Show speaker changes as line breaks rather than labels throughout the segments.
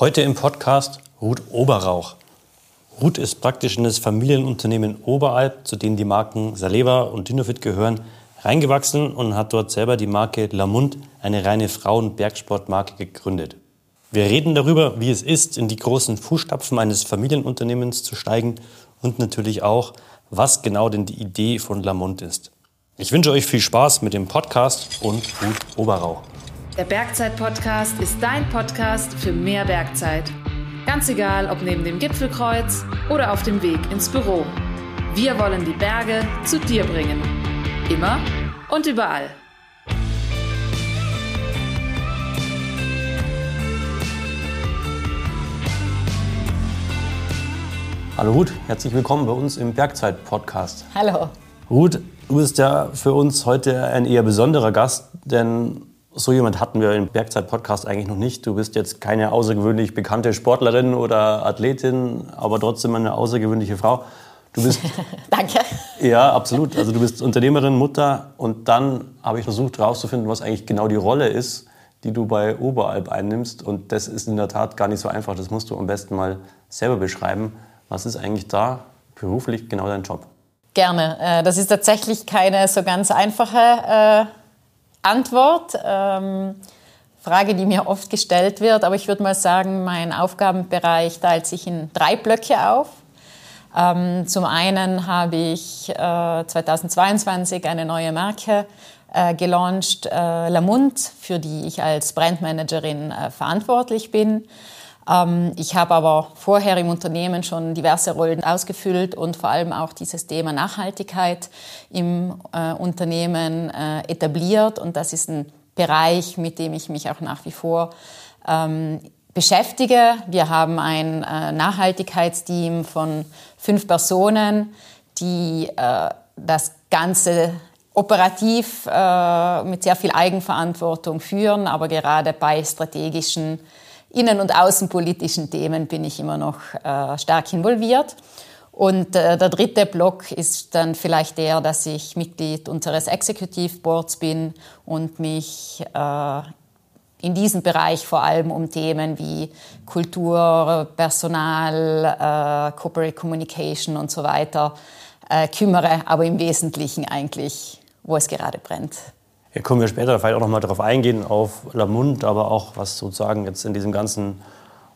Heute im Podcast Ruth Oberrauch. Ruth ist praktisch in das Familienunternehmen Oberalp, zu dem die Marken Saleva und Dinofit gehören, reingewachsen und hat dort selber die Marke Lamund, eine reine Frauen-Bergsportmarke, gegründet. Wir reden darüber, wie es ist, in die großen Fußstapfen eines Familienunternehmens zu steigen und natürlich auch, was genau denn die Idee von Lamont ist. Ich wünsche euch viel Spaß mit dem Podcast und Ruth Oberrauch.
Der Bergzeit-Podcast ist dein Podcast für mehr Bergzeit. Ganz egal, ob neben dem Gipfelkreuz oder auf dem Weg ins Büro. Wir wollen die Berge zu dir bringen. Immer und überall.
Hallo Ruth, herzlich willkommen bei uns im Bergzeit-Podcast.
Hallo.
Ruth, du bist ja für uns heute ein eher besonderer Gast, denn so jemand hatten wir im Bergzeit-Podcast eigentlich noch nicht. Du bist jetzt keine außergewöhnlich bekannte Sportlerin oder Athletin, aber trotzdem eine außergewöhnliche Frau.
Du bist. Danke.
Ja, absolut. Also du bist Unternehmerin, Mutter und dann habe ich versucht herauszufinden, was eigentlich genau die Rolle ist, die du bei Oberalp einnimmst. Und das ist in der Tat gar nicht so einfach. Das musst du am besten mal selber beschreiben. Was ist eigentlich da beruflich genau dein Job?
Gerne. Äh, das ist tatsächlich keine so ganz einfache äh, Antwort. Ähm, Frage, die mir oft gestellt wird, aber ich würde mal sagen, mein Aufgabenbereich teilt sich in drei Blöcke auf. Ähm, zum einen habe ich äh, 2022 eine neue Marke äh, gelauncht, äh, Lamont, für die ich als Brandmanagerin äh, verantwortlich bin. Ähm, ich habe aber vorher im Unternehmen schon diverse Rollen ausgefüllt und vor allem auch dieses Thema Nachhaltigkeit im äh, Unternehmen äh, etabliert. Und das ist ein Bereich, mit dem ich mich auch nach wie vor ähm, beschäftige. Wir haben ein äh, Nachhaltigkeitsteam von fünf Personen, die äh, das Ganze operativ äh, mit sehr viel Eigenverantwortung führen, aber gerade bei strategischen innen- und außenpolitischen Themen bin ich immer noch äh, stark involviert. Und äh, der dritte Block ist dann vielleicht der, dass ich Mitglied unseres Executive Boards bin und mich äh, in diesem Bereich vor allem um Themen wie Kultur, Personal, äh, Corporate Communication und so weiter äh, kümmere, aber im Wesentlichen eigentlich, wo es gerade brennt.
Hier kommen wir später vielleicht auch noch mal darauf eingehen, auf Lamund, aber auch was sozusagen jetzt in diesem ganzen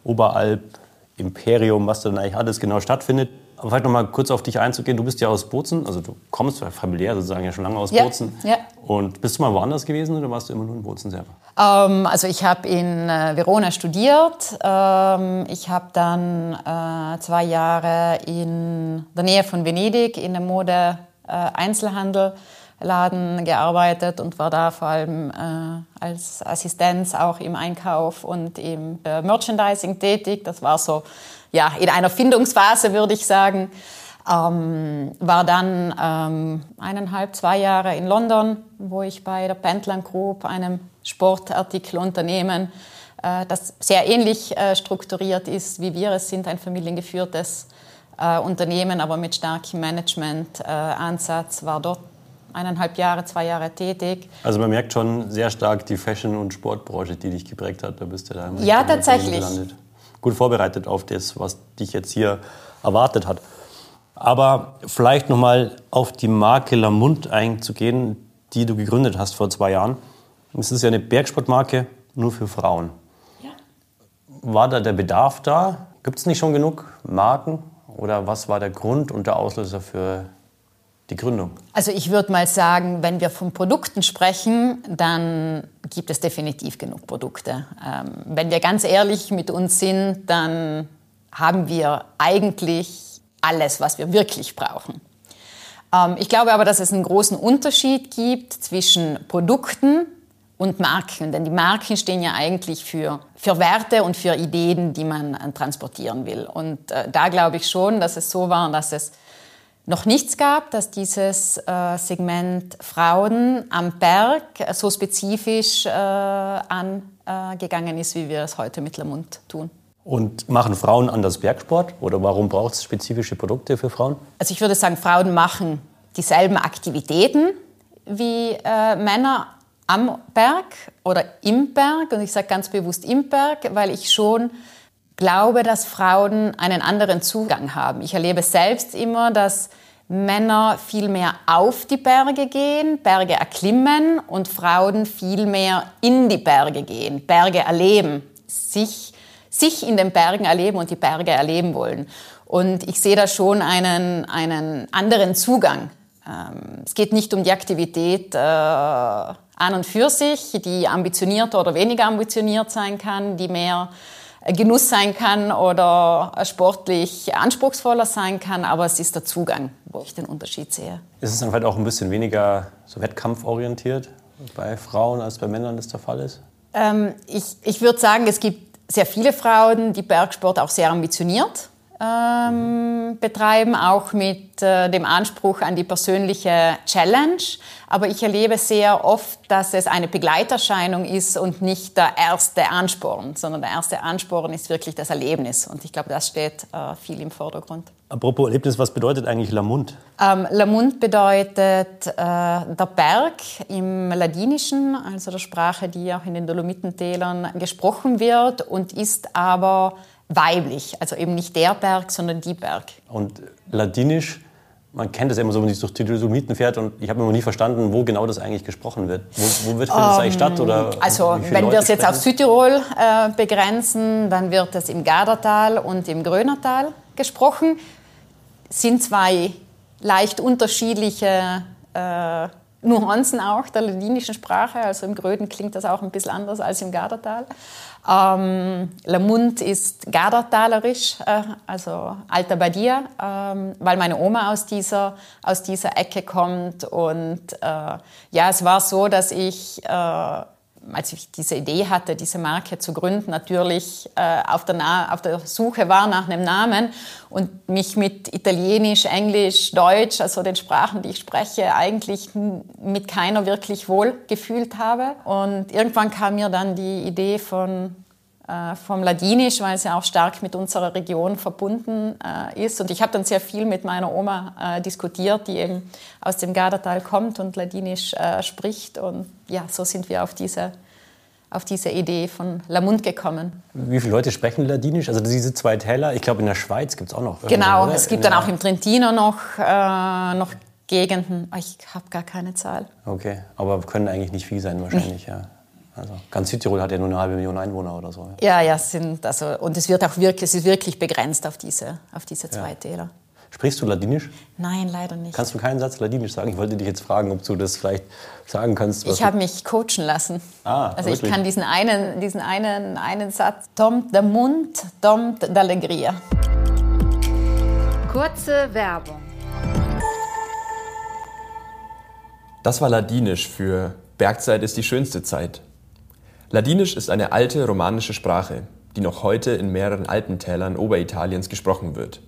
Oberalp-Imperium, was da dann eigentlich alles genau stattfindet. Aber vielleicht noch mal kurz auf dich einzugehen. Du bist ja aus Bozen, also du kommst familiär sozusagen ja schon lange aus ja, Bozen. Ja. Und bist du mal woanders gewesen oder warst du immer nur in Bozen selber?
Ähm, also ich habe in äh, Verona studiert. Ähm, ich habe dann äh, zwei Jahre in der Nähe von Venedig in der Mode äh, Einzelhandel Laden gearbeitet und war da vor allem äh, als Assistenz auch im Einkauf und im äh, Merchandising tätig. Das war so ja in einer Findungsphase würde ich sagen. Ähm, war dann ähm, eineinhalb, zwei Jahre in London, wo ich bei der Pentland Group, einem Sportartikelunternehmen, äh, das sehr ähnlich äh, strukturiert ist wie wir. Es sind ein familiengeführtes äh, Unternehmen, aber mit starkem Management-Ansatz, war dort eineinhalb Jahre, zwei Jahre tätig.
Also man merkt schon sehr stark die Fashion- und Sportbranche, die dich geprägt hat. Da bist du da
im Ja, tatsächlich. Gelandet.
Gut vorbereitet auf das, was dich jetzt hier erwartet hat. Aber vielleicht nochmal auf die Marke Lamont einzugehen, die du gegründet hast vor zwei Jahren. Es ist ja eine Bergsportmarke nur für Frauen. Ja. War da der Bedarf da? Gibt es nicht schon genug Marken? Oder was war der Grund und der Auslöser für die Gründung?
Also ich würde mal sagen, wenn wir von Produkten sprechen, dann gibt es definitiv genug Produkte. Ähm, wenn wir ganz ehrlich mit uns sind, dann haben wir eigentlich alles, was wir wirklich brauchen. Ähm, ich glaube aber, dass es einen großen Unterschied gibt zwischen Produkten und Marken. Denn die Marken stehen ja eigentlich für, für Werte und für Ideen, die man äh, transportieren will. Und äh, da glaube ich schon, dass es so war, dass es noch nichts gab, dass dieses äh, Segment Frauen am Berg so spezifisch äh, angegangen ist, wie wir es heute mit Lamont tun.
Und machen Frauen anders Bergsport oder warum braucht es spezifische Produkte für Frauen?
Also ich würde sagen, Frauen machen dieselben Aktivitäten wie äh, Männer am Berg oder im Berg. Und ich sage ganz bewusst im Berg, weil ich schon glaube, dass Frauen einen anderen Zugang haben. Ich erlebe selbst immer, dass Männer viel mehr auf die Berge gehen, Berge erklimmen und Frauen viel mehr in die Berge gehen, Berge erleben, sich, sich in den Bergen erleben und die Berge erleben wollen. Und ich sehe da schon einen, einen anderen Zugang. Ähm, es geht nicht um die Aktivität äh, an und für sich, die ambitionierter oder weniger ambitioniert sein kann, die mehr Genuss sein kann oder sportlich anspruchsvoller sein kann, aber es ist der Zugang, wo ich den Unterschied sehe.
Ist es dann vielleicht auch ein bisschen weniger so wettkampforientiert bei Frauen als bei Männern das der Fall ist?
Ähm, ich ich würde sagen, es gibt sehr viele Frauen, die Bergsport auch sehr ambitioniert ähm, betreiben, auch mit äh, dem Anspruch an die persönliche Challenge. Aber ich erlebe sehr oft, dass es eine Begleiterscheinung ist und nicht der erste Ansporn, sondern der erste Ansporn ist wirklich das Erlebnis. Und ich glaube, das steht äh, viel im Vordergrund.
Apropos Erlebnis, was bedeutet eigentlich Lamund?
Ähm, Lamund bedeutet äh, der Berg im Ladinischen, also der Sprache, die auch in den Dolomitentälern gesprochen wird und ist aber weiblich. Also eben nicht der Berg, sondern die Berg.
Und Ladinisch, man kennt das ja immer so, wenn man sich durch die Dolomiten fährt und ich habe immer nie verstanden, wo genau das eigentlich gesprochen wird. Wo, wo wird, um, eigentlich statt? Oder
also wenn wir es jetzt auf Südtirol äh, begrenzen, dann wird es im Gardertal und im Grönertal gesprochen. Sind zwei leicht unterschiedliche äh, Nuancen auch der ladinischen Sprache. Also im Gröden klingt das auch ein bisschen anders als im Gardertal. Ähm, Lamund ist Gardertalerisch, äh, also Alta Badia, ähm, weil meine Oma aus dieser, aus dieser Ecke kommt. Und äh, ja, es war so, dass ich äh, als ich diese Idee hatte, diese Marke zu gründen, natürlich äh, auf, der auf, der Suche war nach einem Namen und mich mit Italienisch, Englisch, Deutsch, also den Sprachen, die ich spreche, eigentlich mit keiner wirklich wohl gefühlt habe. Und irgendwann kam mir dann die Idee von äh, vom Ladinisch, weil es ja auch stark mit unserer Region verbunden äh, ist. Und ich habe dann sehr viel mit meiner Oma äh, diskutiert, die eben aus dem Gardatal kommt und Ladinisch äh, spricht. Und ja, so sind wir auf diese, auf diese Idee von Lamund gekommen.
Wie viele Leute sprechen Ladinisch? Also diese zwei Täler, ich glaube in der Schweiz gibt es auch noch.
Genau, oder? es gibt dann auch im Trentino noch, äh, noch Gegenden. Ich habe gar keine Zahl.
Okay, aber können eigentlich nicht viel sein wahrscheinlich, nee. ja. Also ganz Südtirol hat ja nur eine halbe Million Einwohner oder so.
Ja, ja, sind also und es wird auch wirklich, es ist wirklich begrenzt auf diese, auf diese zwei ja. Täler.
Sprichst du Ladinisch?
Nein, leider nicht.
Kannst du keinen Satz Ladinisch sagen? Ich wollte dich jetzt fragen, ob du das vielleicht sagen kannst.
ich habe mich coachen lassen. Ah, also wirklich? ich kann diesen einen, diesen einen, einen Satz. Tomt der Mund, tomt d'allegria.
Kurze Werbung.
Das war Ladinisch für Bergzeit ist die schönste Zeit. Ladinisch ist eine alte romanische Sprache, die noch heute in mehreren Alpentälern Oberitaliens gesprochen wird.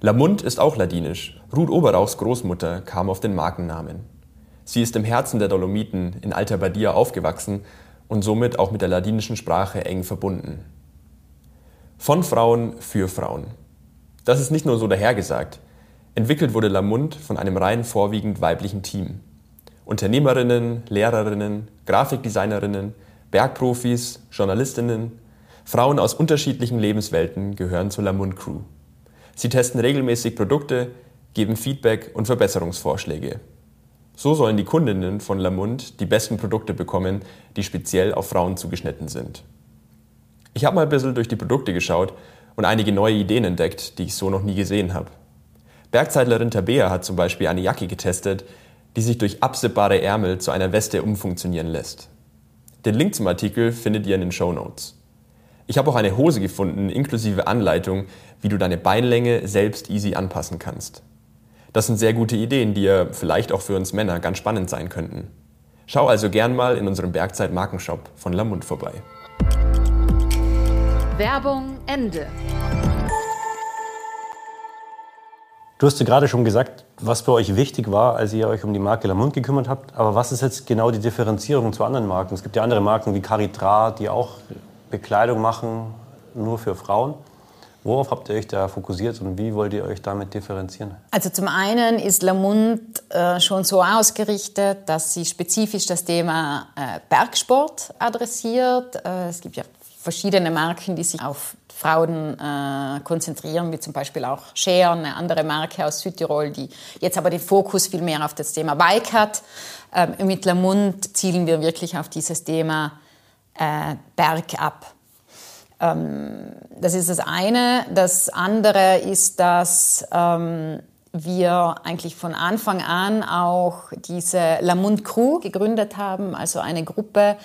Lamund ist auch ladinisch. Ruth Oberauchs Großmutter kam auf den Markennamen. Sie ist im Herzen der Dolomiten in Alta Badia aufgewachsen und somit auch mit der ladinischen Sprache eng verbunden. Von Frauen für Frauen. Das ist nicht nur so dahergesagt. Entwickelt wurde Lamund von einem rein vorwiegend weiblichen Team. Unternehmerinnen, Lehrerinnen, Grafikdesignerinnen, Bergprofis, Journalistinnen, Frauen aus unterschiedlichen Lebenswelten gehören zur Lamund Crew. Sie testen regelmäßig Produkte, geben Feedback und Verbesserungsvorschläge. So sollen die Kundinnen von Lamund die besten Produkte bekommen, die speziell auf Frauen zugeschnitten sind. Ich habe mal ein bisschen durch die Produkte geschaut und einige neue Ideen entdeckt, die ich so noch nie gesehen habe. Bergzeitlerin Tabea hat zum Beispiel eine Jacke getestet, die sich durch absippbare Ärmel zu einer Weste umfunktionieren lässt. Den Link zum Artikel findet ihr in den Show Notes. Ich habe auch eine Hose gefunden, inklusive Anleitung, wie du deine Beinlänge selbst easy anpassen kannst. Das sind sehr gute Ideen, die ja vielleicht auch für uns Männer ganz spannend sein könnten. Schau also gern mal in unserem Bergzeit Markenshop von Lamund vorbei.
Werbung Ende.
Du hast ja gerade schon gesagt, was für euch wichtig war, als ihr euch um die Marke Lamont gekümmert habt. Aber was ist jetzt genau die Differenzierung zu anderen Marken? Es gibt ja andere Marken wie Caritra, die auch Bekleidung machen, nur für Frauen. Worauf habt ihr euch da fokussiert und wie wollt ihr euch damit differenzieren?
Also zum einen ist Lamont äh, schon so ausgerichtet, dass sie spezifisch das Thema äh, Bergsport adressiert. Äh, es gibt ja verschiedene Marken, die sich auf Frauen äh, konzentrieren, wie zum Beispiel auch Scheer, eine andere Marke aus Südtirol, die jetzt aber den Fokus viel mehr auf das Thema Bike hat. Ähm, mit Lamund zielen wir wirklich auf dieses Thema äh, Bergab. Ähm, das ist das eine. Das andere ist, dass ähm, wir eigentlich von Anfang an auch diese Lamund Crew gegründet haben, also eine Gruppe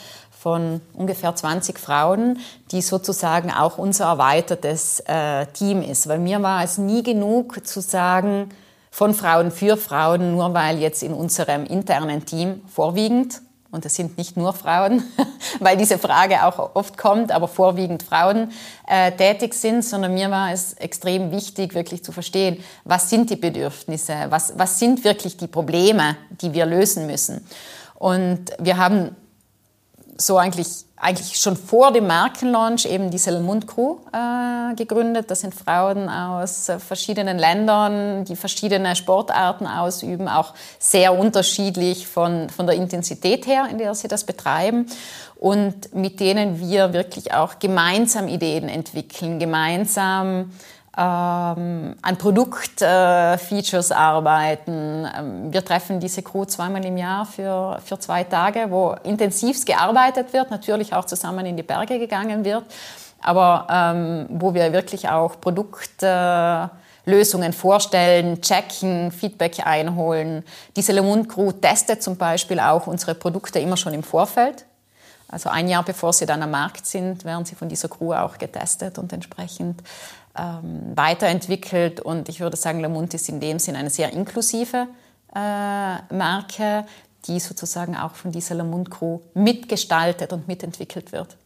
von ungefähr 20 Frauen, die sozusagen auch unser erweitertes äh, Team ist. Weil mir war es nie genug zu sagen, von Frauen für Frauen, nur weil jetzt in unserem internen Team vorwiegend, und es sind nicht nur Frauen, weil diese Frage auch oft kommt, aber vorwiegend Frauen äh, tätig sind, sondern mir war es extrem wichtig, wirklich zu verstehen, was sind die Bedürfnisse, was, was sind wirklich die Probleme, die wir lösen müssen. Und wir haben so eigentlich, eigentlich schon vor dem Markenlaunch eben die Selmund Crew äh, gegründet. Das sind Frauen aus äh, verschiedenen Ländern, die verschiedene Sportarten ausüben, auch sehr unterschiedlich von, von der Intensität her, in der sie das betreiben. Und mit denen wir wirklich auch gemeinsam Ideen entwickeln, gemeinsam ähm, an Produktfeatures äh, arbeiten. Ähm, wir treffen diese Crew zweimal im Jahr für, für zwei Tage, wo intensivst gearbeitet wird, natürlich auch zusammen in die Berge gegangen wird, aber ähm, wo wir wirklich auch Produktlösungen vorstellen, checken, Feedback einholen. Diese Lemon Crew testet zum Beispiel auch unsere Produkte immer schon im Vorfeld. Also ein Jahr bevor sie dann am Markt sind, werden sie von dieser Crew auch getestet und entsprechend ähm, weiterentwickelt. Und ich würde sagen, Lamont ist in dem Sinn eine sehr inklusive äh, Marke, die sozusagen auch von dieser Lamont Crew mitgestaltet und mitentwickelt wird.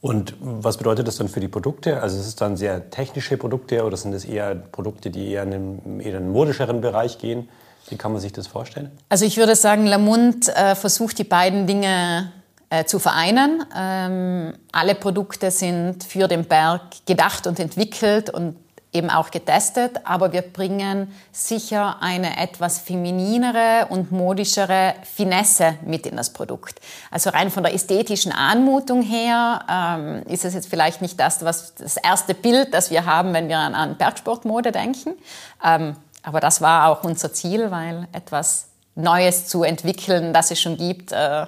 Und was bedeutet das dann für die Produkte? Also ist es dann sehr technische Produkte oder sind es eher Produkte, die eher in einen, eher in einen modischeren Bereich gehen? Wie kann man sich das vorstellen?
Also ich würde sagen, Lamont äh, versucht die beiden Dinge äh, zu vereinen. Ähm, alle Produkte sind für den Berg gedacht und entwickelt und eben auch getestet, aber wir bringen sicher eine etwas femininere und modischere Finesse mit in das Produkt. Also rein von der ästhetischen Anmutung her ähm, ist es jetzt vielleicht nicht das, was das erste Bild, das wir haben, wenn wir an, an Bergsportmode denken. Ähm, aber das war auch unser Ziel, weil etwas Neues zu entwickeln, das es schon gibt, äh,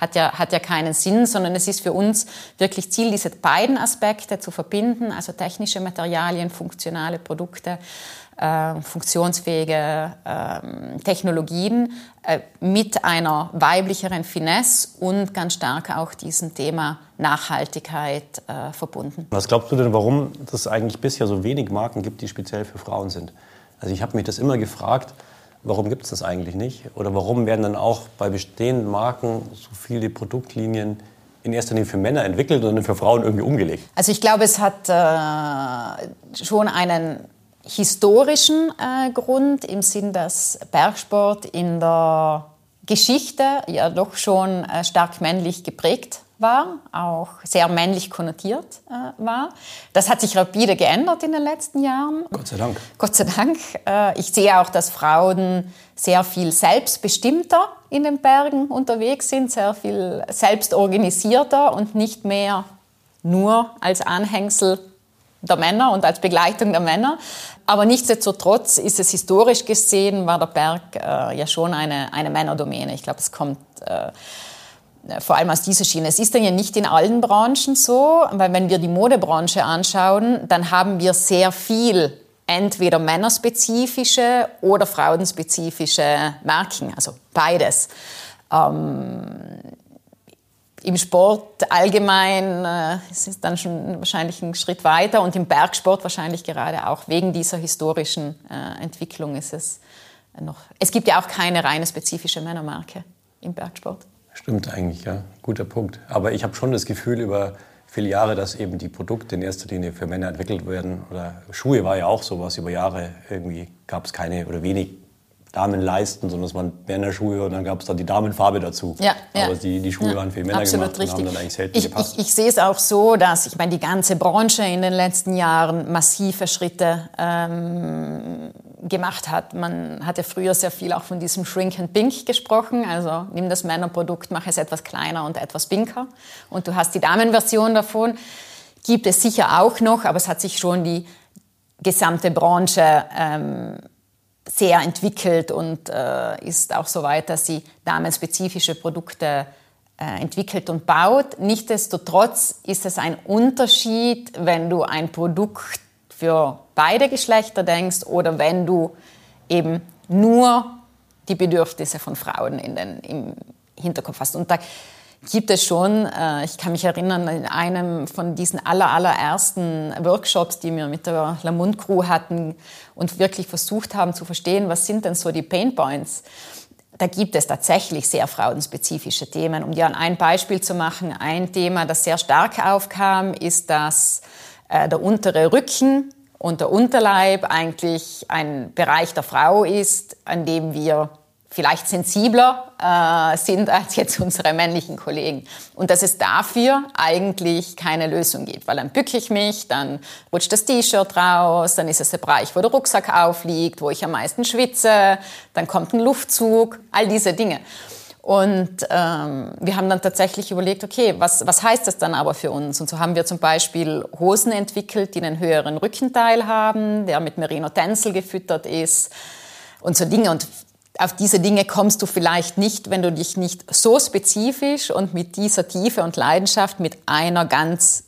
hat ja, hat ja keinen Sinn, sondern es ist für uns wirklich Ziel, diese beiden Aspekte zu verbinden, also technische Materialien, funktionale Produkte, äh, funktionsfähige äh, Technologien äh, mit einer weiblicheren Finesse und ganz stark auch diesem Thema Nachhaltigkeit äh, verbunden.
Was glaubst du denn, warum es eigentlich bisher so wenig Marken gibt, die speziell für Frauen sind? Also ich habe mich das immer gefragt, Warum gibt es das eigentlich nicht? Oder warum werden dann auch bei bestehenden Marken so viele Produktlinien in erster Linie für Männer entwickelt und für Frauen irgendwie umgelegt?
Also ich glaube, es hat äh, schon einen historischen äh, Grund im Sinn, dass Bergsport in der Geschichte ja doch schon äh, stark männlich geprägt war, auch sehr männlich konnotiert äh, war. Das hat sich rapide geändert in den letzten Jahren.
Gott sei Dank.
Gott sei Dank. Äh, ich sehe auch, dass Frauen sehr viel selbstbestimmter in den Bergen unterwegs sind, sehr viel selbstorganisierter und nicht mehr nur als Anhängsel der Männer und als Begleitung der Männer. Aber nichtsdestotrotz ist es historisch gesehen, war der Berg äh, ja schon eine, eine Männerdomäne. Ich glaube, es kommt äh, vor allem aus dieser Schiene. Es ist dann ja nicht in allen Branchen so, weil wenn wir die Modebranche anschauen, dann haben wir sehr viel entweder männerspezifische oder frauenspezifische Marken, also beides. Ähm, Im Sport allgemein äh, ist es dann schon wahrscheinlich ein Schritt weiter und im Bergsport wahrscheinlich gerade auch wegen dieser historischen äh, Entwicklung ist es noch. Es gibt ja auch keine reine spezifische Männermarke im Bergsport.
Stimmt eigentlich, ja. Guter Punkt. Aber ich habe schon das Gefühl über viele Jahre, dass eben die Produkte in erster Linie für Männer entwickelt werden. Oder Schuhe war ja auch sowas. Über Jahre irgendwie gab es keine oder wenig Damenleisten, sondern es waren Männerschuhe und dann gab es dann die Damenfarbe dazu.
Ja, ja.
Aber die, die Schuhe
ja,
waren für Männer gemacht
richtig.
und haben dann eigentlich selten
ich,
gepasst.
Ich, ich sehe es auch so, dass ich meine, die ganze Branche in den letzten Jahren massive Schritte ähm, gemacht hat. Man hat ja früher sehr viel auch von diesem Shrink and Pink gesprochen. Also nimm das Männerprodukt, mach es etwas kleiner und etwas pinker. Und du hast die Damenversion davon. gibt es sicher auch noch, aber es hat sich schon die gesamte Branche ähm, sehr entwickelt und äh, ist auch so weit, dass sie damenspezifische Produkte äh, entwickelt und baut. Nichtsdestotrotz ist es ein Unterschied, wenn du ein Produkt für beide Geschlechter denkst oder wenn du eben nur die Bedürfnisse von Frauen in den, im Hinterkopf hast. Und da gibt es schon, äh, ich kann mich erinnern, in einem von diesen aller, allerersten Workshops, die wir mit der Lamont Crew hatten und wirklich versucht haben zu verstehen, was sind denn so die Pain Points da gibt es tatsächlich sehr frauenspezifische Themen. Um dir ein Beispiel zu machen, ein Thema, das sehr stark aufkam, ist, dass äh, der untere Rücken und der Unterleib eigentlich ein Bereich der Frau ist, an dem wir vielleicht sensibler äh, sind als jetzt unsere männlichen Kollegen. Und dass es dafür eigentlich keine Lösung gibt. Weil dann bücke ich mich, dann rutscht das T-Shirt raus, dann ist es der Bereich, wo der Rucksack aufliegt, wo ich am meisten schwitze, dann kommt ein Luftzug, all diese Dinge. Und ähm, wir haben dann tatsächlich überlegt, okay, was, was heißt das dann aber für uns? Und so haben wir zum Beispiel Hosen entwickelt, die einen höheren Rückenteil haben, der mit Merino-Tencel gefüttert ist und so Dinge. Und auf diese Dinge kommst du vielleicht nicht, wenn du dich nicht so spezifisch und mit dieser Tiefe und Leidenschaft mit einer ganz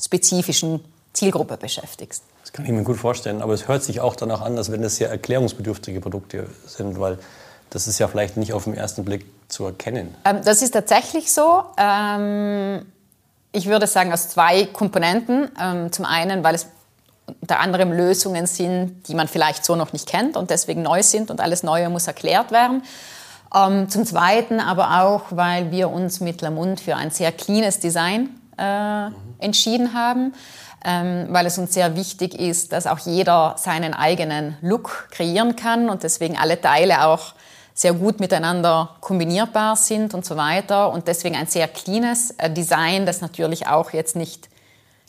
spezifischen Zielgruppe beschäftigst.
Das kann ich mir gut vorstellen, aber es hört sich auch danach an, als wenn das sehr erklärungsbedürftige Produkte sind, weil das ist ja vielleicht nicht auf den ersten Blick zu erkennen.
Ähm, das ist tatsächlich so. Ähm, ich würde sagen aus zwei Komponenten. Ähm, zum einen, weil es unter anderem Lösungen sind, die man vielleicht so noch nicht kennt und deswegen neu sind und alles Neue muss erklärt werden. Ähm, zum Zweiten aber auch, weil wir uns mit Lamont für ein sehr cleanes Design äh, entschieden haben, ähm, weil es uns sehr wichtig ist, dass auch jeder seinen eigenen Look kreieren kann und deswegen alle Teile auch sehr gut miteinander kombinierbar sind und so weiter und deswegen ein sehr cleanes äh, Design, das natürlich auch jetzt nicht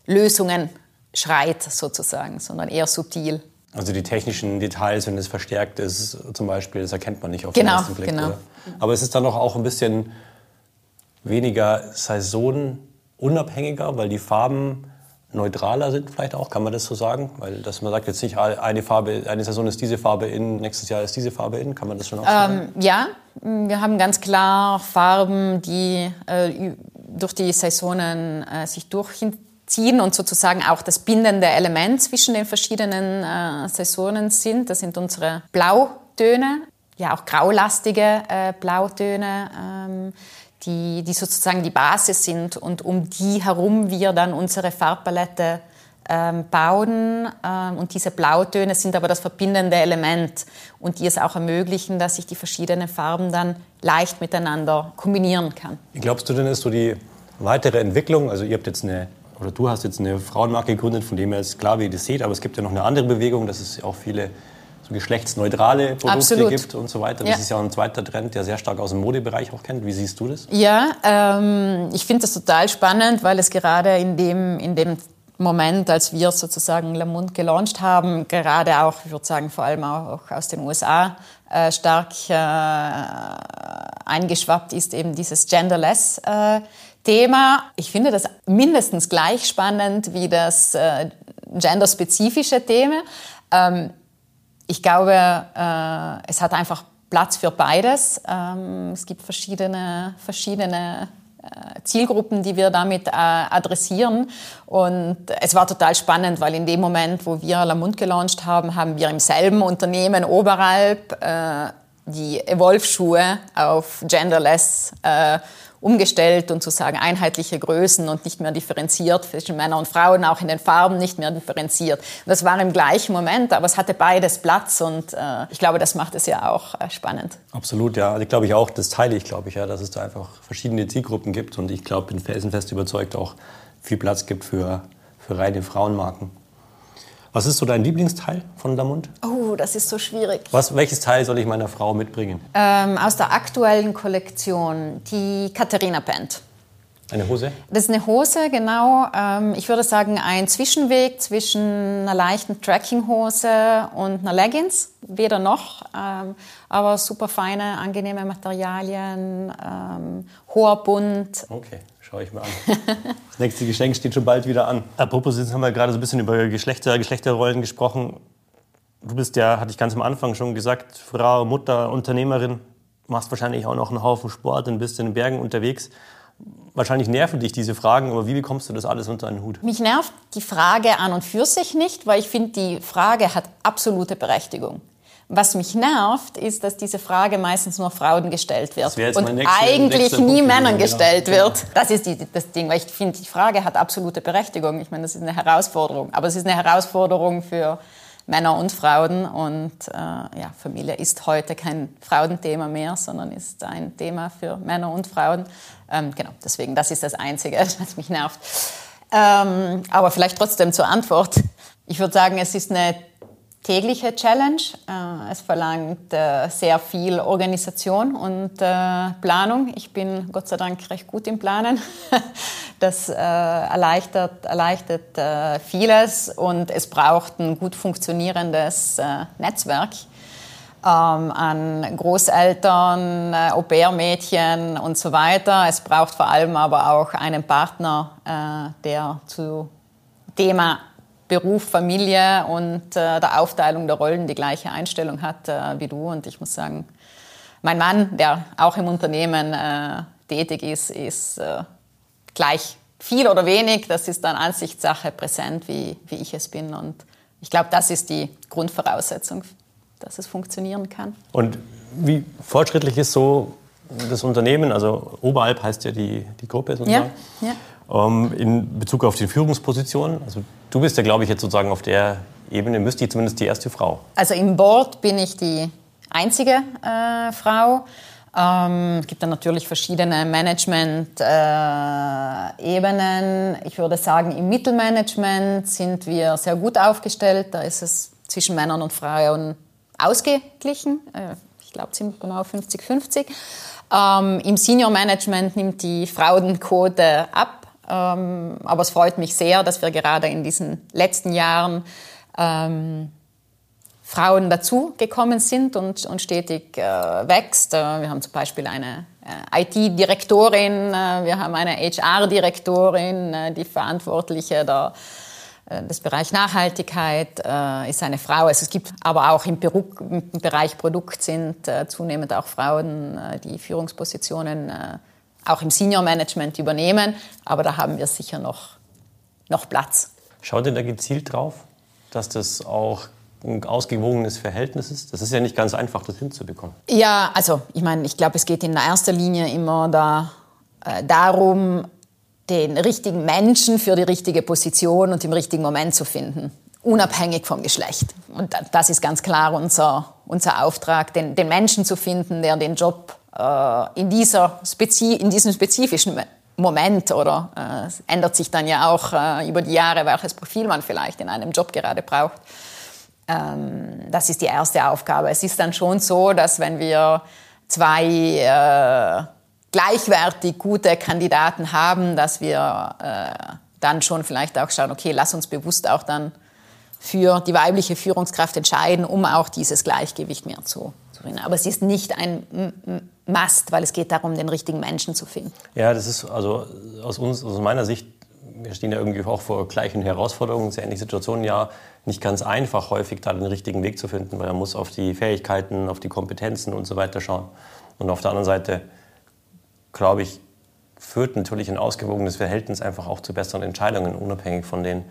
Lösungen schreit sozusagen, sondern eher subtil.
Also die technischen Details, wenn es verstärkt ist, zum Beispiel, das erkennt man nicht auf
genau,
den ersten Blick.
Genau.
Oder? Aber es ist dann doch auch ein bisschen weniger saisonunabhängiger, weil die Farben neutraler sind vielleicht auch, kann man das so sagen? Weil dass man sagt jetzt nicht, eine Farbe, eine Saison ist diese Farbe in, nächstes Jahr ist diese Farbe in, kann man das schon auch sagen?
Ähm, ja, wir haben ganz klar Farben, die äh, durch die Saisonen äh, sich durchziehen ziehen und sozusagen auch das bindende Element zwischen den verschiedenen äh, Saisonen sind. Das sind unsere Blautöne, ja auch graulastige äh, Blautöne, ähm, die, die sozusagen die Basis sind und um die herum wir dann unsere Farbpalette ähm, bauen. Ähm, und diese Blautöne sind aber das verbindende Element und die es auch ermöglichen, dass ich die verschiedenen Farben dann leicht miteinander kombinieren kann.
Wie glaubst du denn, ist so die weitere Entwicklung? Also ihr habt jetzt eine oder du hast jetzt eine Frauenmarke gegründet, von dem her ist klar, wie ihr das seht, aber es gibt ja noch eine andere Bewegung, dass es auch viele so geschlechtsneutrale Produkte
Absolut.
gibt und so weiter. Das
Ja.
ist ja ein zweiter Trend, der sehr stark aus dem Modebereich auch kennt. Wie siehst du das?
Ja, ähm, ich finde das total spannend, weil es gerade in dem, in dem Moment, als wir sozusagen Lamont gelauncht haben, gerade auch, ich würde sagen, vor allem auch aus den USA äh, stark äh, eingeschwappt ist, eben dieses Genderless. Äh, Thema. Ich finde das mindestens gleich spannend wie das äh, genderspezifische Thema. Ähm, ich glaube, äh, es hat einfach Platz für beides. Ähm, es gibt verschiedene, verschiedene äh, Zielgruppen, die wir damit äh, adressieren. Und es war total spannend, weil in dem Moment, wo wir Lamont gelauncht haben, haben wir im selben Unternehmen Oberalp äh, die Evolve-Schuhe auf Genderless äh, umgestellt und sozusagen einheitliche Größen und nicht mehr differenziert zwischen Männern und Frauen, auch in den Farben nicht mehr differenziert. Das war im gleichen Moment, aber es hatte beides Platz und äh, ich glaube, das macht es ja auch äh, spannend.
Absolut, ja. Also glaube ich auch, das teile ich, glaube ich, ja, dass es da einfach verschiedene Zielgruppen gibt und ich glaube, bin felsenfest überzeugt auch viel Platz gibt für, für reine Frauenmarken. Was ist so dein Lieblingsteil von Damund?
Oh, das ist so schwierig.
Was, welches Teil soll ich meiner Frau mitbringen?
Ähm, aus der aktuellen Kollektion, die Katharina Pant.
Eine Hose?
Das ist eine Hose, genau. Ähm, ich würde sagen, ein Zwischenweg zwischen einer leichten Trekkinghose und einer Leggings. Weder noch, ähm, aber super feine, angenehme Materialien, ähm, hoher Bund.
Okay, Schau ich mir an. Das nächste Geschenk steht schon bald wieder an. Apropos, jetzt haben wir gerade so ein bisschen über Geschlechter, Geschlechterrollen gesprochen. Du bist ja, hatte ich ganz am Anfang schon gesagt, Frau, Mutter, Unternehmerin, machst wahrscheinlich auch noch einen Haufen Sport und bist in den Bergen unterwegs. Wahrscheinlich nerven dich diese Fragen, aber wie bekommst du das alles unter einen Hut?
Mich nervt die Frage an und für sich nicht, weil ich finde, die Frage hat absolute Berechtigung. Was mich nervt, ist, dass diese Frage meistens nur Frauen gestellt wird und nächste, eigentlich nächste nie Punkt Männern genau. gestellt wird. Das ist die, das Ding, weil ich finde, die Frage hat absolute Berechtigung. Ich meine, das ist eine Herausforderung. Aber es ist eine Herausforderung für Männer und Frauen. Und äh, ja, Familie ist heute kein Frauenthema mehr, sondern ist ein Thema für Männer und Frauen. Ähm, genau, deswegen, das ist das Einzige, was mich nervt. Ähm, aber vielleicht trotzdem zur Antwort. Ich würde sagen, es ist eine tägliche Challenge. Äh, es verlangt äh, sehr viel Organisation und äh, Planung. Ich bin Gott sei Dank recht gut im Planen. Das erleichtert, erleichtert vieles und es braucht ein gut funktionierendes Netzwerk ähm, an Großeltern, Au-pair-Mädchen und so weiter. Es braucht vor allem aber auch einen Partner, der zu Thema Beruf, Familie und äh, der Aufteilung der Rollen die gleiche Einstellung hat äh, wie du. Und ich muss sagen, mein Mann, der auch im Unternehmen äh, tätig ist, ist äh, gleich viel oder wenig. Das ist dann Ansichtssache präsent, wie, wie ich es bin. Und ich glaube, das ist die Grundvoraussetzung, dass es funktionieren kann.
Und wie fortschrittlich ist so das Unternehmen? Also Oberalp heißt ja die, die Gruppe sozusagen. Ja, ja. Ähm, in Bezug auf die Führungspositionen. Also du bist ja, glaube ich, jetzt sozusagen auf der Ebene, müsste ich zumindest die erste Frau.
Also im Board bin ich die einzige äh, Frau. Ähm, es gibt dann natürlich verschiedene Management-Ebenen. Äh, ich würde sagen, im Mittelmanagement sind wir sehr gut aufgestellt. Da ist es zwischen Männern und Frauen ausgeglichen. Äh, ich glaube, ziemlich genau 50-50. Ähm, Im Senior Management nimmt die Frauenquote ab. Ähm, aber es freut mich sehr, dass wir gerade in diesen letzten Jahren ähm, Frauen dazugekommen sind und, und stetig äh, wächst. Äh, wir haben zum Beispiel eine äh, IT-Direktorin, äh, wir haben eine HR-Direktorin, äh, die Verantwortliche der, äh, des Bereich Nachhaltigkeit ist eine Frau. Also es gibt aber auch im, Beru im Bereich Produkt sind zunehmend auch Frauen, die Führungspositionen auch im Senior Management übernehmen. Aber da haben wir sicher noch, noch Platz.
Schaut ihr da gezielt drauf, dass das auch ein ausgewogenes Verhältnis ist? Das ist ja nicht ganz einfach, das hinzubekommen.
Ja, also ich meine, ich glaube, es geht in erster Linie immer da, äh, darum, den richtigen Menschen für die richtige Position und im richtigen Moment zu finden, unabhängig vom Geschlecht. Und das ist ganz klar unser, unser Auftrag, den, den Menschen zu finden, der den Job äh, in, dieser Spezi in diesem spezifischen Moment oder äh, ändert sich dann ja auch äh, über die Jahre, welches Profil man vielleicht in einem Job gerade braucht. Ähm, das ist die erste Aufgabe. Es ist dann schon so, dass wenn wir zwei äh, gleichwertig gute Kandidaten haben, dass wir äh, dann schon vielleicht auch schauen, okay, lass uns bewusst auch dann für die weibliche Führungskraft entscheiden, um auch dieses Gleichgewicht mehr zu, finden. Aber es ist nicht ein Must, weil es geht darum, den richtigen Menschen zu finden.
Ja, das ist also aus, uns, aus meiner Sicht, wir stehen ja irgendwie auch vor gleichen Herausforderungen, sehr ähnliche Situationen, ja nicht ganz einfach, häufig da den richtigen Weg zu finden, weil man muss auf die Fähigkeiten, auf die Kompetenzen und so weiter schauen. Und auf der anderen Seite, glaube ich, führt natürlich ein ausgewogenes Verhältnis einfach auch zu besseren Entscheidungen, unabhängig von den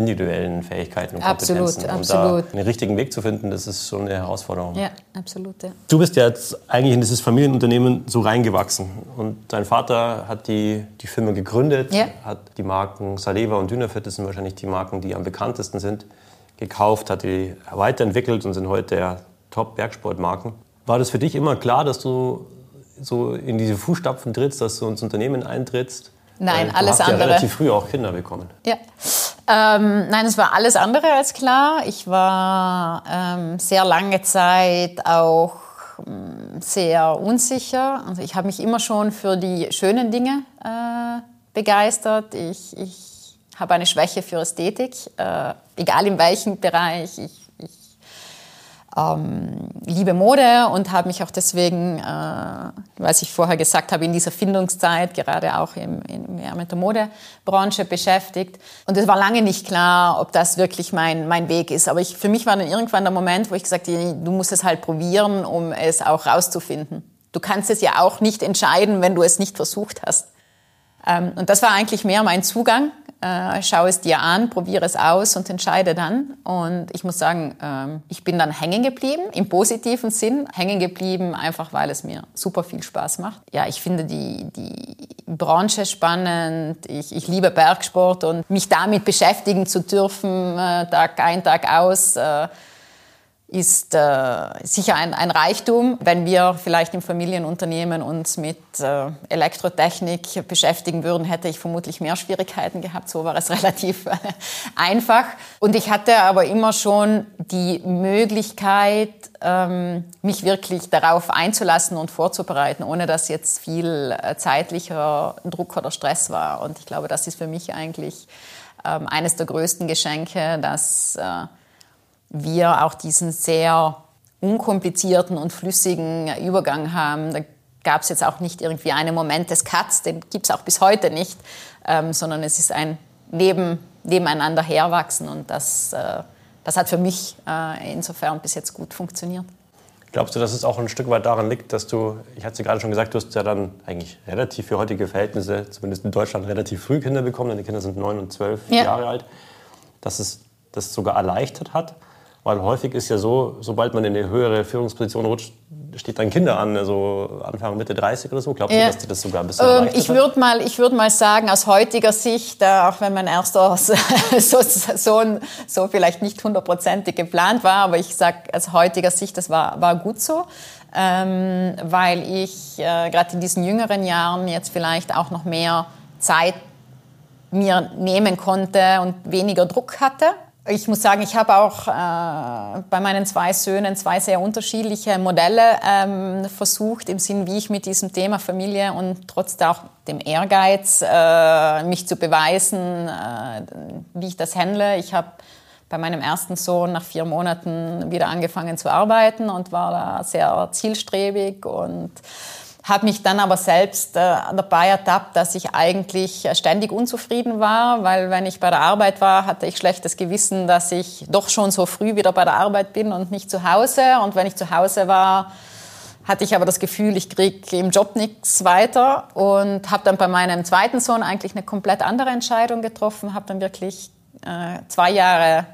individuellen Fähigkeiten und Kompetenzen. Absolut, absolut. da einen richtigen Weg zu finden, das ist schon eine Herausforderung.
Ja, absolut. Ja.
Du bist ja jetzt eigentlich in dieses Familienunternehmen so reingewachsen. Und dein Vater hat die, die Firma gegründet, ja. hat die Marken Saleva und Dynafit, das sind wahrscheinlich die Marken, die am bekanntesten sind, gekauft, hat die weiterentwickelt und sind heute ja Top-Bergsportmarken. War das für dich immer klar, dass du so in diese Fußstapfen trittst, dass du ins Unternehmen eintrittst?
Nein,
Weil
alles
du hast
andere.
Ja relativ früh auch Kinder bekommen.
Ja. Ähm, nein, es war alles andere als klar. Ich war ähm, sehr lange Zeit auch ähm, sehr unsicher. Also ich habe mich immer schon für die schönen Dinge äh, begeistert. Ich, ich habe eine Schwäche für Ästhetik, äh, egal in welchem Bereich. Ich, ähm, liebe Mode und habe mich auch deswegen, äh, was ich vorher gesagt habe, in dieser Findungszeit gerade auch im, in, ja, mit der Modebranche beschäftigt. Und es war lange nicht klar, ob das wirklich mein, mein Weg ist. Aber ich, für mich war dann irgendwann der Moment, wo ich gesagt habe, du musst es halt probieren, um es auch rauszufinden. Du kannst es ja auch nicht entscheiden, wenn du es nicht versucht hast. Ähm, und das war eigentlich mehr mein Zugang äh, schau es dir an, probiere es aus und entscheide dann. Und ich muss sagen, ähm, ich bin dann hängen geblieben, im positiven Sinn, hängen geblieben, einfach weil es mir super viel Spaß macht. Ja, ich finde die, die Branche spannend, ich, ich liebe Bergsport und mich damit beschäftigen zu dürfen, äh, Tag ein, Tag aus. Ist äh, sicher ein, ein, Reichtum. Wenn wir vielleicht im Familienunternehmen uns mit äh, Elektrotechnik beschäftigen würden, hätte ich vermutlich mehr Schwierigkeiten gehabt. So war es relativ äh, einfach. Und ich hatte aber immer schon die Möglichkeit, ähm, mich wirklich darauf einzulassen und vorzubereiten, ohne dass jetzt viel äh, zeitlicher Druck oder Stress war. Und ich glaube, das ist für mich eigentlich ähm, eines der größten Geschenke, dass äh, wir auch diesen sehr unkomplizierten und flüssigen Übergang haben. Da gab es jetzt auch nicht irgendwie einen Moment des Cuts, den gibt es auch bis heute nicht, ähm, sondern es ist ein Neben, nebeneinander herwachsen und das, äh, das hat für mich äh, insofern bis jetzt gut funktioniert.
Glaubst du, dass es auch ein Stück weit daran liegt, dass du, ich hatte es gerade schon gesagt, du hast ja dann eigentlich relativ für heutige Verhältnisse, zumindest in Deutschland, relativ früh Kinder bekommen, deine Kinder sind neun und zwölf ja. Jahre alt, dass es das sogar erleichtert hat? Weil häufig ist ja so, sobald man in eine höhere Führungsposition rutscht, steht dann Kinder an, also Anfang, Mitte 30 oder so. Glaubst du, dass die das sogar ein bisschen
ähm, Ich würde mal, würd mal sagen, aus heutiger Sicht, äh, auch wenn mein erster so, Sohn so vielleicht nicht hundertprozentig geplant war, aber ich sage aus heutiger Sicht, das war, war gut so. Ähm, weil ich äh, gerade in diesen jüngeren Jahren jetzt vielleicht auch noch mehr Zeit mir nehmen konnte und weniger Druck hatte. Ich muss sagen, ich habe auch äh, bei meinen zwei Söhnen zwei sehr unterschiedliche Modelle ähm, versucht, im Sinn, wie ich mit diesem Thema Familie und trotzdem auch dem Ehrgeiz, äh, mich zu beweisen, äh, wie ich das handle. Ich habe bei meinem ersten Sohn nach vier Monaten wieder angefangen zu arbeiten und war da sehr zielstrebig und habe mich dann aber selbst äh, dabei ertappt, dass ich eigentlich ständig unzufrieden war, weil wenn ich bei der Arbeit war, hatte ich schlechtes Gewissen, dass ich doch schon so früh wieder bei der Arbeit bin und nicht zu Hause. Und wenn ich zu Hause war, hatte ich aber das Gefühl, ich kriege im Job nichts weiter und habe dann bei meinem zweiten Sohn eigentlich eine komplett andere Entscheidung getroffen, habe dann wirklich äh, zwei Jahre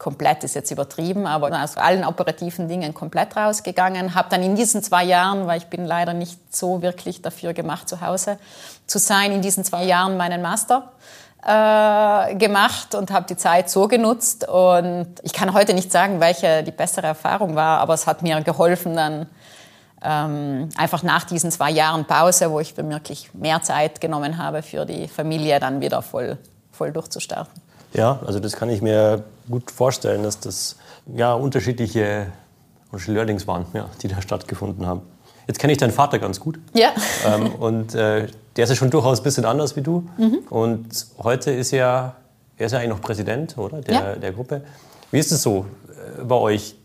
komplett ist jetzt übertrieben, aber aus allen operativen Dingen komplett rausgegangen. Habe dann in diesen zwei Jahren, weil ich bin leider nicht so wirklich dafür gemacht, zu Hause zu sein, in diesen zwei Jahren meinen Master äh, gemacht und habe die Zeit so genutzt. Und ich kann heute nicht sagen, welche die bessere Erfahrung war, aber es hat mir geholfen, dann ähm, einfach nach diesen zwei Jahren Pause, wo ich wirklich mehr Zeit genommen habe für die Familie, dann wieder voll, voll durchzustarten.
Ja, also das kann ich mir gut vorstellen, dass das ja, unterschiedliche Learnings waren, ja, die da stattgefunden haben. Jetzt kenne ich deinen Vater ganz gut.
Ja.
Ähm, und äh, der ist ja schon durchaus ein bisschen anders wie du. Mhm. Und heute ist er, er ist ja eigentlich noch Präsident, oder? Der, ja. der Gruppe. Wie ist es so äh, bei euch?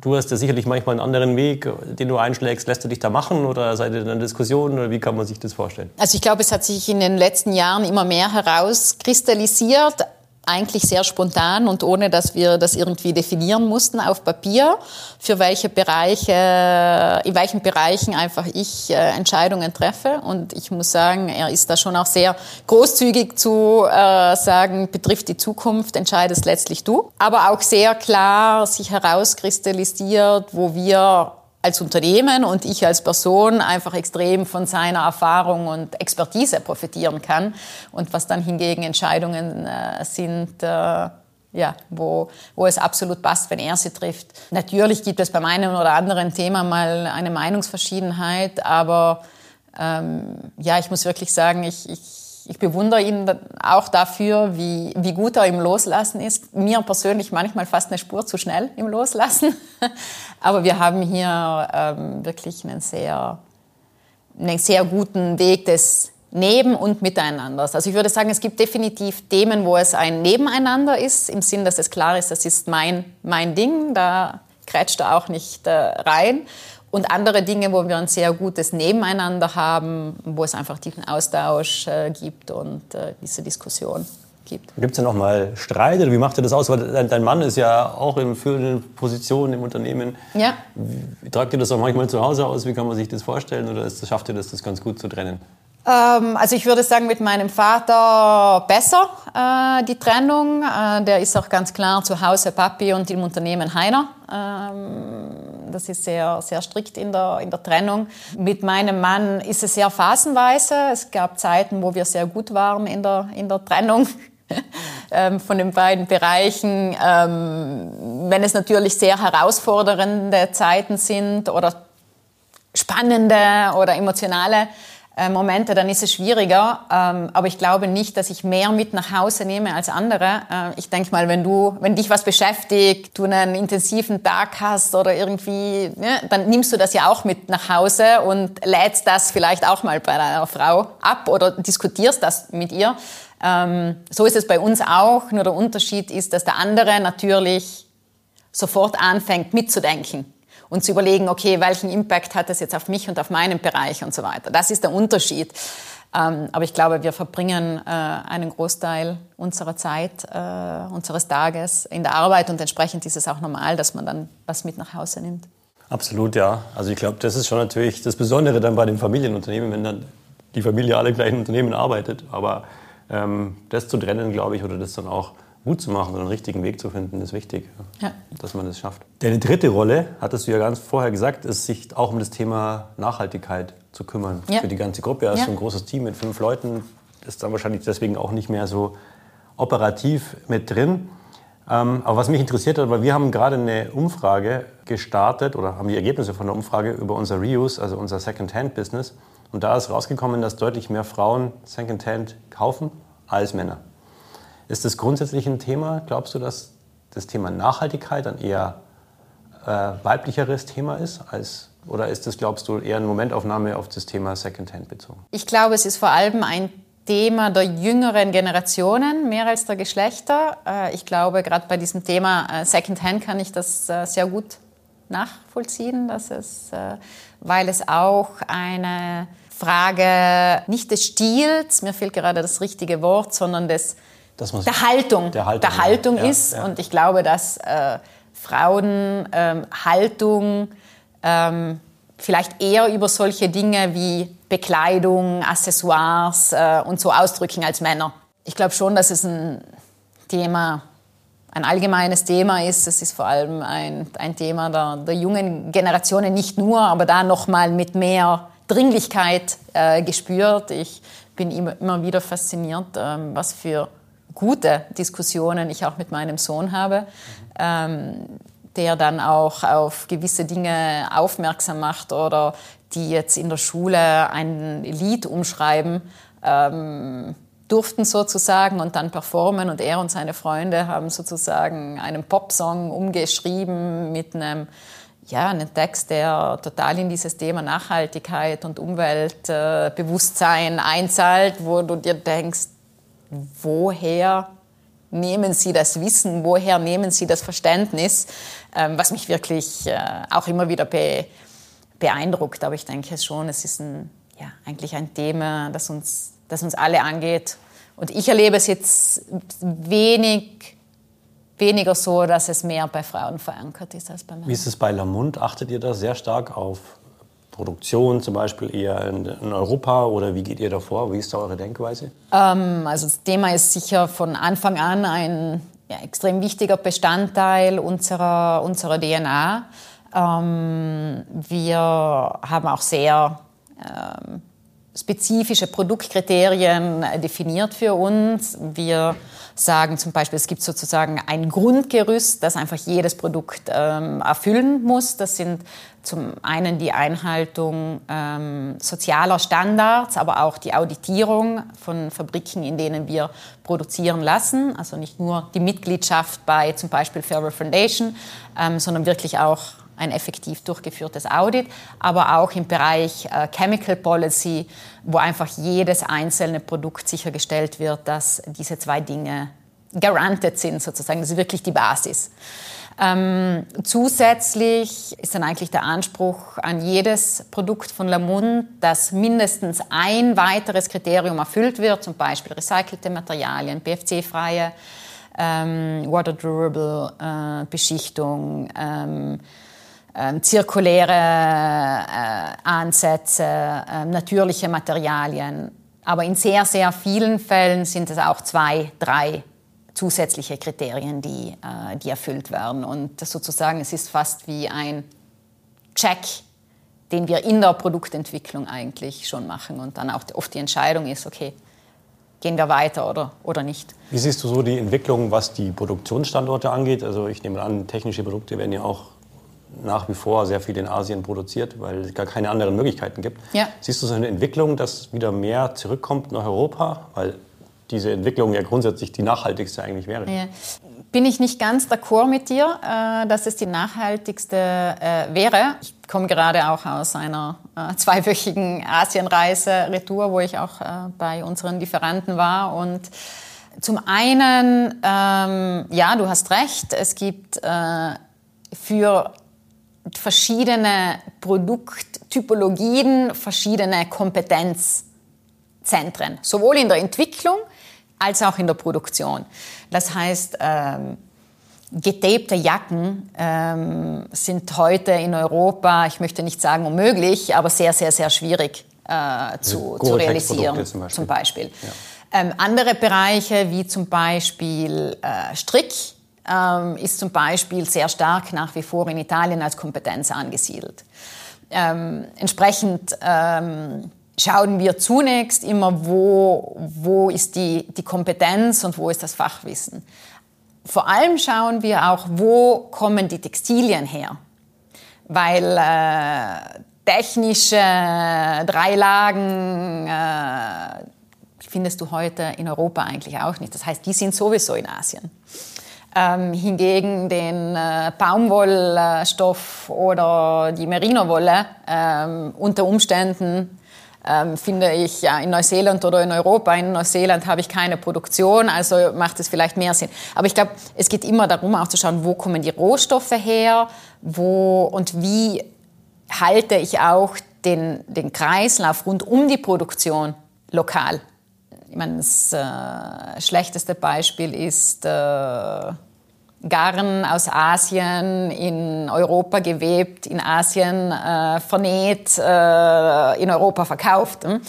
Du hast ja sicherlich manchmal einen anderen Weg, den du einschlägst. Lässt du dich da machen oder seid ihr in einer Diskussion oder wie kann man sich das vorstellen?
Also ich glaube, es hat sich in den letzten Jahren immer mehr herauskristallisiert eigentlich sehr spontan und ohne, dass wir das irgendwie definieren mussten auf Papier, für welche Bereiche, in welchen Bereichen einfach ich äh, Entscheidungen treffe. Und ich muss sagen, er ist da schon auch sehr großzügig zu äh, sagen, betrifft die Zukunft, entscheidest letztlich du. Aber auch sehr klar sich herauskristallisiert, wo wir als Unternehmen und ich als Person einfach extrem von seiner Erfahrung und Expertise profitieren kann. Und was dann hingegen Entscheidungen äh, sind, äh, ja, wo, wo es absolut passt, wenn er sie trifft. Natürlich gibt es beim einen oder anderen Thema mal eine Meinungsverschiedenheit, aber ähm, ja, ich muss wirklich sagen, ich, ich ich bewundere ihn auch dafür, wie, wie gut er im Loslassen ist. Mir persönlich manchmal fast eine Spur zu schnell im Loslassen. Aber wir haben hier ähm, wirklich einen sehr, einen sehr guten Weg des Neben- und Miteinanders. Also ich würde sagen, es gibt definitiv Themen, wo es ein Nebeneinander ist, im Sinn, dass es klar ist, das ist mein, mein Ding, da grätscht da auch nicht äh, rein. Und andere Dinge, wo wir ein sehr gutes Nebeneinander haben, wo es einfach diesen Austausch äh, gibt und äh, diese Diskussion gibt.
Gibt es denn auch mal Streit oder wie macht ihr das aus? Weil dein, Mann ist ja auch in führenden Positionen im Unternehmen.
Ja.
Wie, tragt ihr das auch manchmal zu Hause aus? Wie kann man sich das vorstellen? Oder ist, schafft ihr das, das ganz gut zu trennen?
Ähm, also ich würde sagen, mit meinem Vater besser äh, die Trennung. Äh, der ist auch ganz klar zu Hause Papi und im Unternehmen Heiner. Ähm, das ist sehr, sehr strikt in der, in der Trennung. Mit meinem Mann ist es sehr phasenweise. Es gab Zeiten, wo wir sehr gut waren in der, in der Trennung. Ähm, von den beiden Bereichen. Ähm, wenn es natürlich sehr herausfordernde Zeiten sind oder spannende oder emotionale äh, Momente, dann ist es schwieriger. Ähm, aber ich glaube nicht, dass ich mehr mit nach Hause nehme als andere. Äh, ich denke mal, wenn du, wenn dich was beschäftigt, du einen intensiven Tag hast oder irgendwie, ne, dann nimmst du das ja auch mit nach Hause und lädst das vielleicht auch mal bei deiner Frau ab oder diskutierst das mit ihr. Ähm, so ist es bei uns auch. Nur der Unterschied ist, dass der andere natürlich sofort anfängt mitzudenken und zu überlegen, okay, welchen Impact hat das jetzt auf mich und auf meinen Bereich und so weiter. Das ist der Unterschied. Ähm, aber ich glaube, wir verbringen äh, einen Großteil unserer Zeit, äh, unseres Tages in der Arbeit und entsprechend ist es auch normal, dass man dann was mit nach Hause nimmt.
Absolut, ja. Also ich glaube, das ist schon natürlich das Besondere dann bei den Familienunternehmen, wenn dann die Familie alle gleichen Unternehmen arbeitet. Aber ähm, das zu trennen, glaube ich, oder das dann auch gut zu machen und einen richtigen Weg zu finden, ist wichtig, ja. dass man das schafft. Deine dritte Rolle, hattest du ja ganz vorher gesagt, ist sich auch um das Thema Nachhaltigkeit zu kümmern ja. für die ganze Gruppe. Also ja. ein großes Team mit fünf Leuten ist dann wahrscheinlich deswegen auch nicht mehr so operativ mit drin. Ähm, aber was mich interessiert hat, weil wir haben gerade eine Umfrage gestartet oder haben die Ergebnisse von der Umfrage über unser Reuse, also unser Second-Hand-Business. Und da ist rausgekommen, dass deutlich mehr Frauen Second-Hand kaufen als Männer. Ist das grundsätzlich ein Thema? Glaubst du, dass das Thema Nachhaltigkeit ein eher äh, weiblicheres Thema ist als oder ist das, glaubst du, eher eine Momentaufnahme auf das Thema Secondhand bezogen?
Ich glaube, es ist vor allem ein Thema der jüngeren Generationen, mehr als der Geschlechter. Äh, ich glaube, gerade bei diesem Thema äh, Secondhand kann ich das äh, sehr gut nachvollziehen, dass es, weil es auch eine Frage nicht des Stils, mir fehlt gerade das richtige Wort, sondern des der Haltung, der Haltung, der Haltung ja, ist. Ja. Und ich glaube, dass äh, Frauen ähm, Haltung ähm, vielleicht eher über solche Dinge wie Bekleidung, Accessoires äh, und so ausdrücken als Männer. Ich glaube schon, dass es ein Thema, ein allgemeines Thema ist. Es ist vor allem ein, ein Thema der, der jungen Generationen, nicht nur, aber da nochmal mit mehr Dringlichkeit äh, gespürt. Ich bin immer, immer wieder fasziniert, ähm, was für gute Diskussionen ich auch mit meinem Sohn habe, ähm, der dann auch auf gewisse Dinge aufmerksam macht oder die jetzt in der Schule ein Lied umschreiben ähm, durften sozusagen und dann performen. Und er und seine Freunde haben sozusagen einen Popsong umgeschrieben mit einem ja, einen Text, der total in dieses Thema Nachhaltigkeit und Umweltbewusstsein einzahlt, wo du dir denkst, woher nehmen Sie das Wissen, woher nehmen Sie das Verständnis, ähm, was mich wirklich äh, auch immer wieder beeindruckt. Aber ich denke schon, es ist ein, ja, eigentlich ein Thema, das uns, das uns alle angeht. Und ich erlebe es jetzt wenig, weniger so, dass es mehr bei Frauen verankert ist als bei Männern.
Wie ist es bei Lamont? Achtet ihr da sehr stark auf Produktion zum Beispiel eher in, in, Europa oder wie geht ihr da vor? Wie ist da eure Denkweise?
Ähm, also das Thema ist sicher von Anfang an ein ja, extrem wichtiger Bestandteil unserer, unserer DNA. Ähm, wir haben auch sehr ähm, spezifische Produktkriterien definiert für uns. Wir sagen zum Beispiel, es gibt sozusagen ein Grundgerüst, das einfach jedes Produkt ähm, erfüllen muss. Das sind zum einen die Einhaltung ähm, sozialer Standards, aber auch die Auditierung von Fabriken, in denen wir produzieren lassen. Also nicht nur die Mitgliedschaft bei zum Beispiel Fairer Foundation, ähm, sondern wirklich auch ein effektiv durchgeführtes Audit, aber auch im Bereich äh, Chemical Policy, wo einfach jedes einzelne Produkt sichergestellt wird, dass diese zwei Dinge garanted sind sozusagen. Das ist wirklich die Basis. Ähm, zusätzlich ist dann eigentlich der Anspruch an jedes Produkt von Lamont, dass mindestens ein weiteres Kriterium erfüllt wird, zum Beispiel recycelte Materialien, BFC-freie, ähm, water durable äh, Beschichtung, ähm, ähm, zirkuläre äh, Ansätze, äh, natürliche Materialien. Aber in sehr, sehr vielen Fällen sind es auch zwei, drei zusätzliche Kriterien, die, äh, die erfüllt werden. Und sozusagen, es ist fast wie ein Check, den wir in der Produktentwicklung eigentlich schon machen. Und dann auch oft die Entscheidung ist, okay, gehen wir weiter oder, oder nicht.
Wie siehst du so die Entwicklung, was die Produktionsstandorte angeht? Also ich nehme an, technische Produkte werden ja auch nach wie vor sehr viel in Asien produziert, weil es gar keine anderen Möglichkeiten gibt. Ja. Siehst du so eine Entwicklung, dass wieder mehr zurückkommt nach Europa? Weil diese Entwicklung ja grundsätzlich die nachhaltigste eigentlich wäre. Ja.
Bin ich nicht ganz d'accord mit dir, äh, dass es die nachhaltigste äh, wäre. Ich komme gerade auch aus einer äh, zweiwöchigen Asienreise retour, wo ich auch bei unseren Lieferanten war und zum einen, ähm, ja, du hast recht, es gibt für verschiedene Produkttypologien verschiedene Kompetenzzentren, sowohl in der Entwicklung als auch in der Produktion. Das heißt, ähm, getapte Jacken ähm, sind heute in Europa, ich möchte nicht sagen unmöglich, aber sehr, sehr, sehr schwierig äh, zu, zu realisieren. Zum Beispiel. Zum Beispiel. Ja. Ähm, andere Bereiche wie zum Beispiel äh, Strick ähm, ist zum Beispiel sehr stark nach wie vor in Italien als Kompetenz angesiedelt. Ähm, entsprechend ähm, schauen wir zunächst immer, wo, wo ist die, die Kompetenz und wo ist das Fachwissen. Vor allem schauen wir auch, wo kommen die Textilien her. Weil äh, technische Dreilagen äh, findest du heute in Europa eigentlich auch nicht. Das heißt, die sind sowieso in Asien. Ähm, hingegen den äh, Baumwollstoff oder die Merinowolle ähm, unter Umständen ähm, finde ich ja in Neuseeland oder in Europa. In Neuseeland habe ich keine Produktion, also macht es vielleicht mehr Sinn. Aber ich glaube, es geht immer darum, auch zu schauen, wo kommen die Rohstoffe her, wo und wie halte ich auch den, den Kreislauf rund um die Produktion lokal. Ich meine, das äh, schlechteste Beispiel ist äh, Garn aus Asien in Europa gewebt, in Asien äh, vernäht, äh, in Europa verkauft. Hm?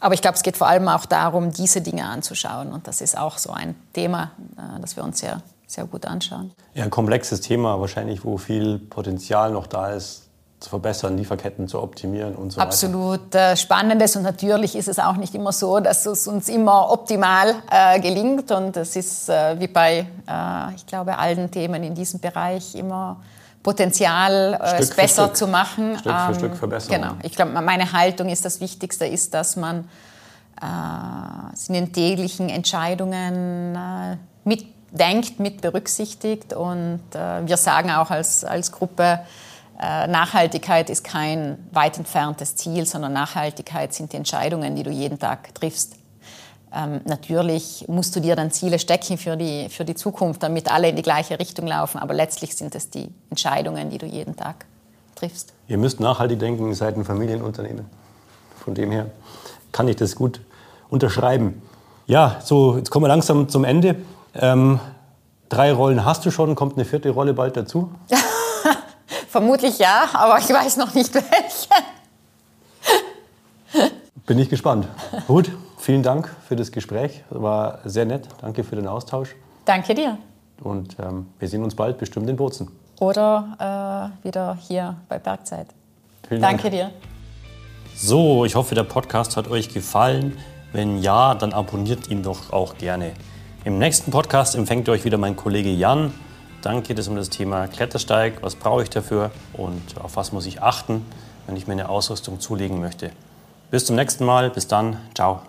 Aber ich glaube, es geht vor allem auch darum, diese Dinge anzuschauen. Und das ist auch so ein Thema, äh, das wir uns sehr, sehr gut anschauen.
Ja, ein komplexes Thema wahrscheinlich, wo viel Potenzial noch da ist, zu verbessern, Lieferketten zu optimieren und so
Absolut weiter. Absolut äh, spannendes und natürlich ist es auch nicht immer so, dass es uns immer optimal äh, gelingt und es ist äh, wie bei, äh, ich glaube, allen Themen in diesem Bereich immer Potenzial, äh, es besser
Stück.
zu machen.
Stück für ähm, Stück verbessern.
Genau. Ich glaube, meine Haltung ist, das Wichtigste ist, dass man äh, in den täglichen Entscheidungen mitdenkt, mit berücksichtigt und wir sagen auch als, als Gruppe, Nachhaltigkeit ist kein weit entferntes Ziel, sondern Nachhaltigkeit sind die Entscheidungen, die du jeden Tag triffst. Ähm, natürlich musst du dir dann Ziele stecken für die, für die Zukunft, damit alle in die gleiche Richtung laufen, aber letztlich sind es die Entscheidungen, die du jeden Tag triffst.
Ihr müsst nachhaltig denken, ihr seid ein Familienunternehmen. Von dem her kann ich das gut unterschreiben. Ja, so, jetzt kommen wir langsam zum Ende. Ähm, drei Rollen hast du schon, kommt eine vierte Rolle bald dazu?
Vermutlich ja, aber ich weiß noch nicht welche.
Bin ich gespannt. Gut, vielen Dank für das Gespräch. War sehr nett. Danke für den Austausch.
Danke dir.
Und ähm, wir sehen uns bald bestimmt in Bozen.
Oder äh, wieder hier bei Bergzeit. Vielen Danke Dank. dir.
So, ich hoffe, der Podcast hat euch gefallen. Wenn ja, dann abonniert ihn doch auch gerne. Im nächsten Podcast empfängt euch wieder mein Kollege Jan. Dann geht es um das Thema Klettersteig. Was brauche ich dafür und auf was muss ich achten, wenn ich mir eine Ausrüstung zulegen möchte. Bis zum nächsten Mal. Bis dann. Ciao.